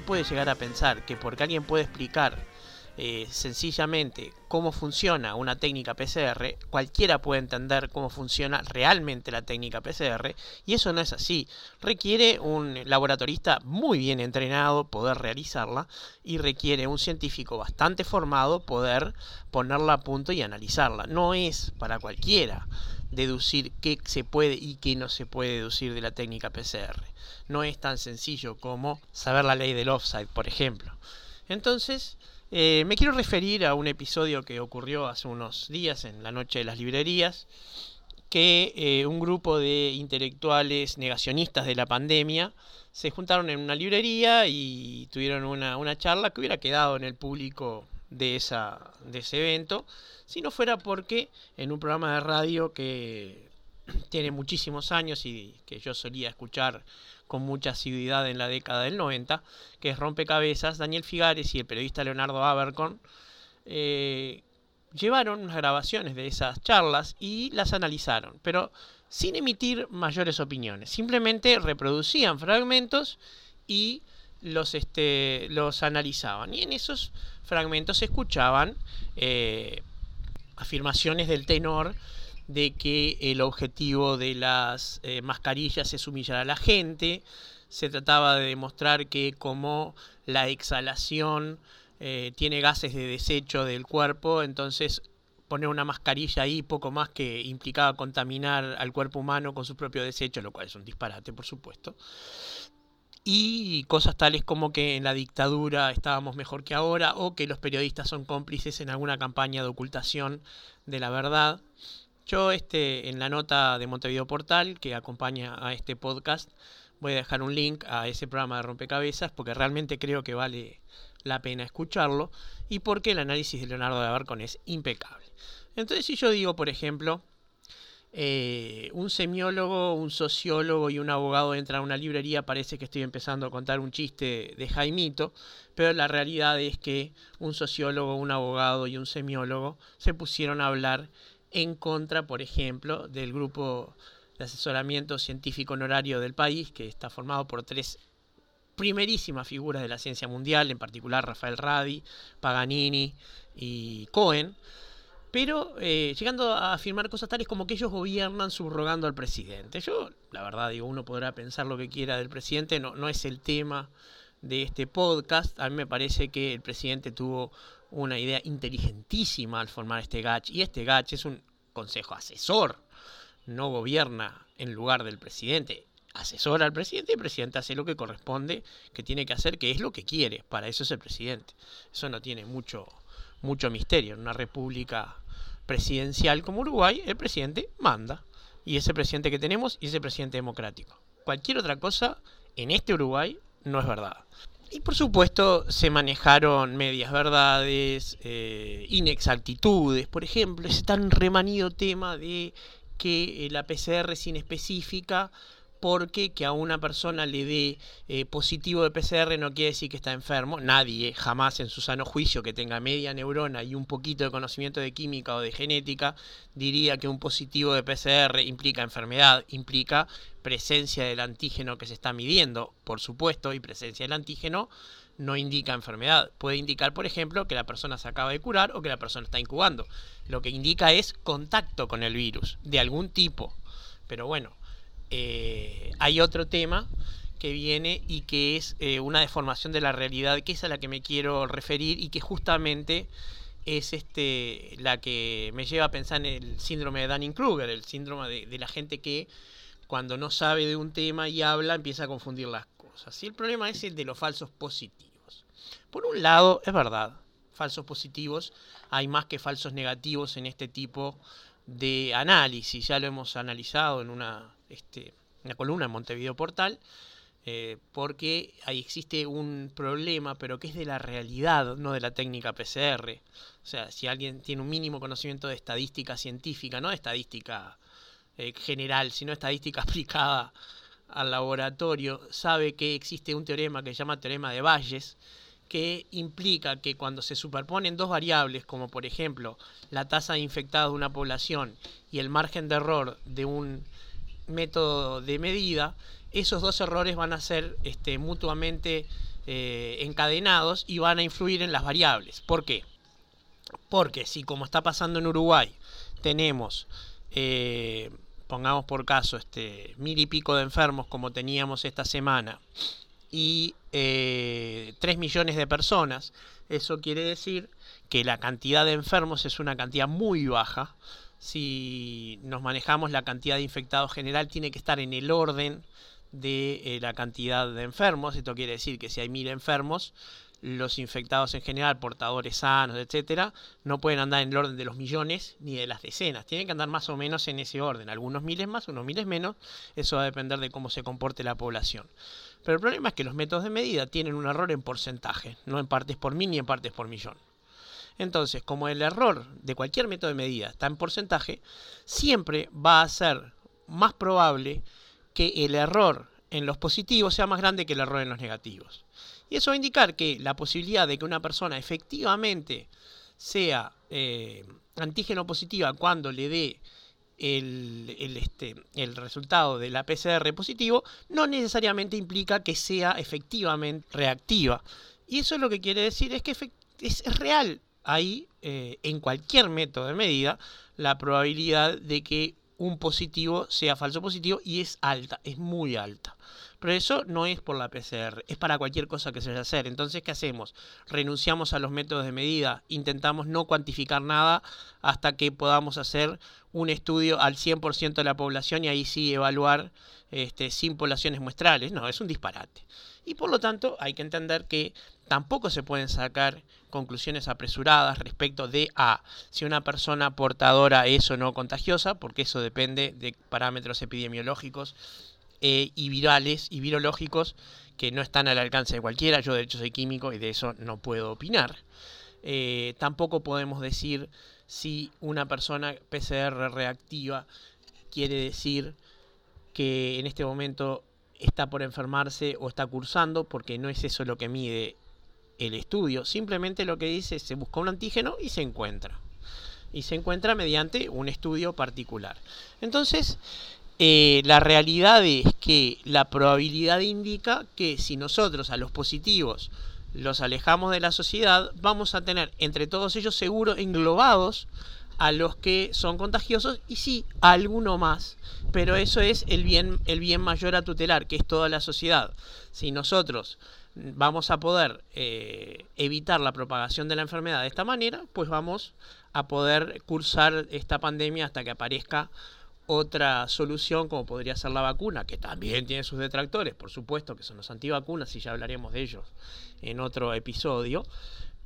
puede llegar a pensar que porque alguien puede explicar eh, sencillamente cómo funciona una técnica PCR, cualquiera puede entender cómo funciona realmente la técnica PCR y eso no es así. Requiere un laboratorista muy bien entrenado poder realizarla y requiere un científico bastante formado poder ponerla a punto y analizarla. No es para cualquiera deducir qué se puede y qué no se puede deducir de la técnica PCR. No es tan sencillo como saber la ley del offside, por ejemplo. Entonces, eh, me quiero referir a un episodio que ocurrió hace unos días en la noche de las librerías, que eh, un grupo de intelectuales negacionistas de la pandemia se juntaron en una librería y tuvieron una, una charla que hubiera quedado en el público de, esa, de ese evento, si no fuera porque en un programa de radio que tiene muchísimos años y que yo solía escuchar con mucha asiduidad en la década del 90, que es Rompecabezas, Daniel Figares y el periodista Leonardo Abercorn, eh, llevaron unas grabaciones de esas charlas y las analizaron, pero sin emitir mayores opiniones. Simplemente reproducían fragmentos y los, este, los analizaban. Y en esos fragmentos se escuchaban eh, afirmaciones del tenor de que el objetivo de las eh, mascarillas es humillar a la gente. Se trataba de demostrar que como la exhalación eh, tiene gases de desecho del cuerpo, entonces poner una mascarilla ahí poco más que implicaba contaminar al cuerpo humano con su propio desecho, lo cual es un disparate, por supuesto. Y cosas tales como que en la dictadura estábamos mejor que ahora o que los periodistas son cómplices en alguna campaña de ocultación de la verdad. Yo este, en la nota de Montevideo Portal que acompaña a este podcast voy a dejar un link a ese programa de rompecabezas porque realmente creo que vale la pena escucharlo y porque el análisis de Leonardo de Abarcon es impecable. Entonces si yo digo, por ejemplo, eh, un semiólogo, un sociólogo y un abogado entran a una librería, parece que estoy empezando a contar un chiste de Jaimito, pero la realidad es que un sociólogo, un abogado y un semiólogo se pusieron a hablar en contra, por ejemplo, del grupo de asesoramiento científico honorario del país, que está formado por tres primerísimas figuras de la ciencia mundial, en particular Rafael Radi, Paganini y Cohen, pero eh, llegando a afirmar cosas tales como que ellos gobiernan subrogando al presidente. Yo, la verdad, digo, uno podrá pensar lo que quiera del presidente, no, no es el tema de este podcast. A mí me parece que el presidente tuvo una idea inteligentísima al formar este GACH. Y este GACH es un consejo asesor, no gobierna en lugar del presidente. Asesora al presidente y el presidente hace lo que corresponde, que tiene que hacer, que es lo que quiere. Para eso es el presidente. Eso no tiene mucho, mucho misterio. En una república presidencial como Uruguay, el presidente manda. Y ese presidente que tenemos y ese presidente democrático. Cualquier otra cosa en este Uruguay no es verdad. Y por supuesto se manejaron medias verdades, eh, inexactitudes, por ejemplo, ese tan remanido tema de que la PCR es inespecífica porque que a una persona le dé eh, positivo de PCR no quiere decir que está enfermo. Nadie jamás en su sano juicio que tenga media neurona y un poquito de conocimiento de química o de genética diría que un positivo de PCR implica enfermedad, implica presencia del antígeno que se está midiendo, por supuesto, y presencia del antígeno no indica enfermedad. Puede indicar, por ejemplo, que la persona se acaba de curar o que la persona está incubando. Lo que indica es contacto con el virus, de algún tipo. Pero bueno, eh, hay otro tema que viene y que es eh, una deformación de la realidad, que es a la que me quiero referir y que justamente es este la que me lleva a pensar en el síndrome de Dunning-Kruger, el síndrome de, la gente que cuando no sabe de un tema y habla empieza a confundir las cosas. Y el problema es el de los falsos positivos. Por un lado, es verdad, falsos positivos, hay más que falsos negativos en este tipo de análisis, ya lo hemos analizado en una este, una columna en Montevideo Portal, eh, porque ahí existe un problema, pero que es de la realidad, no de la técnica PCR. O sea, si alguien tiene un mínimo conocimiento de estadística científica, no de estadística eh, general, sino estadística aplicada al laboratorio, sabe que existe un teorema que se llama teorema de Bayes, que implica que cuando se superponen dos variables, como por ejemplo la tasa de de una población y el margen de error de un método de medida, esos dos errores van a ser este, mutuamente eh, encadenados y van a influir en las variables. ¿Por qué? Porque si como está pasando en Uruguay tenemos, eh, pongamos por caso, este, mil y pico de enfermos como teníamos esta semana y eh, 3 millones de personas, eso quiere decir que la cantidad de enfermos es una cantidad muy baja. Si nos manejamos la cantidad de infectados general tiene que estar en el orden de eh, la cantidad de enfermos. Esto quiere decir que si hay mil enfermos, los infectados en general, portadores sanos, etcétera, no pueden andar en el orden de los millones ni de las decenas. Tienen que andar más o menos en ese orden. Algunos miles más, unos miles menos. Eso va a depender de cómo se comporte la población. Pero el problema es que los métodos de medida tienen un error en porcentaje, no en partes por mil ni en partes por millón. Entonces, como el error de cualquier método de medida está en porcentaje, siempre va a ser más probable que el error en los positivos sea más grande que el error en los negativos. Y eso va a indicar que la posibilidad de que una persona efectivamente sea eh, antígeno positiva cuando le dé el, este, el, resultado de la PCR positivo no necesariamente implica que sea efectivamente reactiva. Y eso lo que quiere decir es que es, real ahí, eh, en cualquier método de medida, la probabilidad de que un positivo sea falso positivo y es alta, es muy alta. Pero eso no es por la PCR, es para cualquier cosa que se vaya a hacer. Entonces, ¿qué hacemos? Renunciamos a los métodos de medida, intentamos no cuantificar nada hasta que podamos hacer un estudio al 100% de la población y ahí sí evaluar este, sin poblaciones muestrales. No, es un disparate. Y por lo tanto hay que entender que tampoco se pueden sacar conclusiones apresuradas respecto de a si una persona portadora es o no contagiosa, porque eso depende de parámetros epidemiológicos eh, y virales y virológicos que no están al alcance de cualquiera. Yo de hecho soy químico y de eso no puedo opinar. Eh, tampoco podemos decir si una persona PCR reactiva quiere decir que en este momento está por enfermarse o está cursando, porque no es eso lo que mide el estudio. Simplemente lo que dice es se busca un antígeno y se encuentra. Y se encuentra mediante un estudio particular. Entonces, eh, la realidad es que la probabilidad indica que si nosotros a los positivos los alejamos de la sociedad, vamos a tener entre todos ellos seguro englobados a los que son contagiosos y sí, a alguno más. Pero eso es el bien, el bien mayor a tutelar, que es toda la sociedad. Si nosotros vamos a poder eh, evitar la propagación de la enfermedad de esta manera, pues vamos a poder cursar esta pandemia hasta que aparezca otra solución como podría ser la vacuna, que también tiene sus detractores, por supuesto, que son los antivacunas, y ya hablaremos de ellos en otro episodio.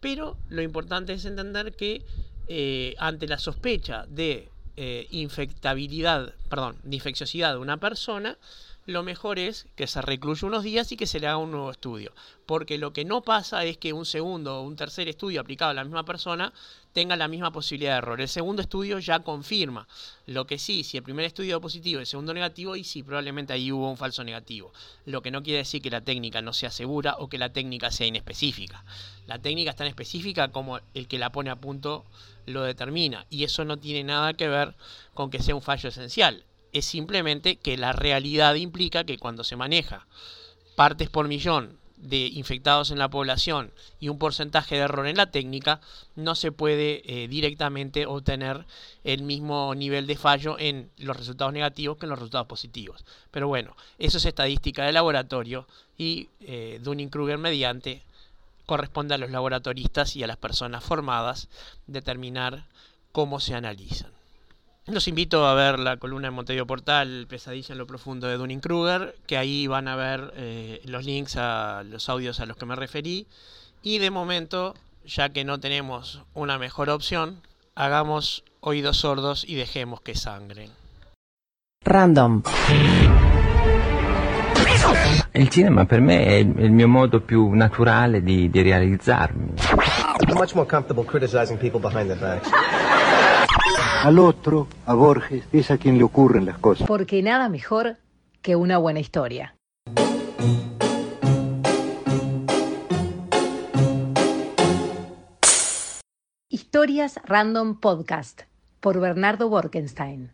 Pero lo importante es entender que eh, ante la sospecha de eh, infectabilidad, perdón, de infecciosidad de una persona, lo mejor es que se recluya unos días y que se le haga un nuevo estudio. Porque lo que no pasa es que un segundo o un tercer estudio aplicado a la misma persona tenga la misma posibilidad de error. El segundo estudio ya confirma. Lo que sí, si el primer estudio positivo y el segundo negativo, y sí, probablemente ahí hubo un falso negativo. Lo que no quiere decir que la técnica no sea segura o que la técnica sea inespecífica. La técnica es tan específica como el que la pone a punto lo determina. Y eso no tiene nada que ver con que sea un fallo esencial es simplemente que la realidad implica que cuando se maneja partes por millón de infectados en la población y un porcentaje de error en la técnica, no se puede eh, directamente obtener el mismo nivel de fallo en los resultados negativos que en los resultados positivos. Pero bueno, eso es estadística de laboratorio y eh, Dunning-Kruger mediante corresponde a los laboratoristas y a las personas formadas determinar cómo se analizan. Los invito a ver la columna de Montevideo Portal, Pesadilla en lo profundo de Dunning Kruger, que ahí van a ver eh, los links a los audios a los que me referí. Y de momento, ya que no tenemos una mejor opción, hagamos oídos sordos y dejemos que sangren. Random. El cinema per me è il mio modo più naturale di, di realizzarmi. I'm much more comfortable criticizing people behind their backs. Al otro, a Borges, es a quien le ocurren las cosas. Porque nada mejor que una buena historia. Historias Random Podcast por Bernardo Borkenstein.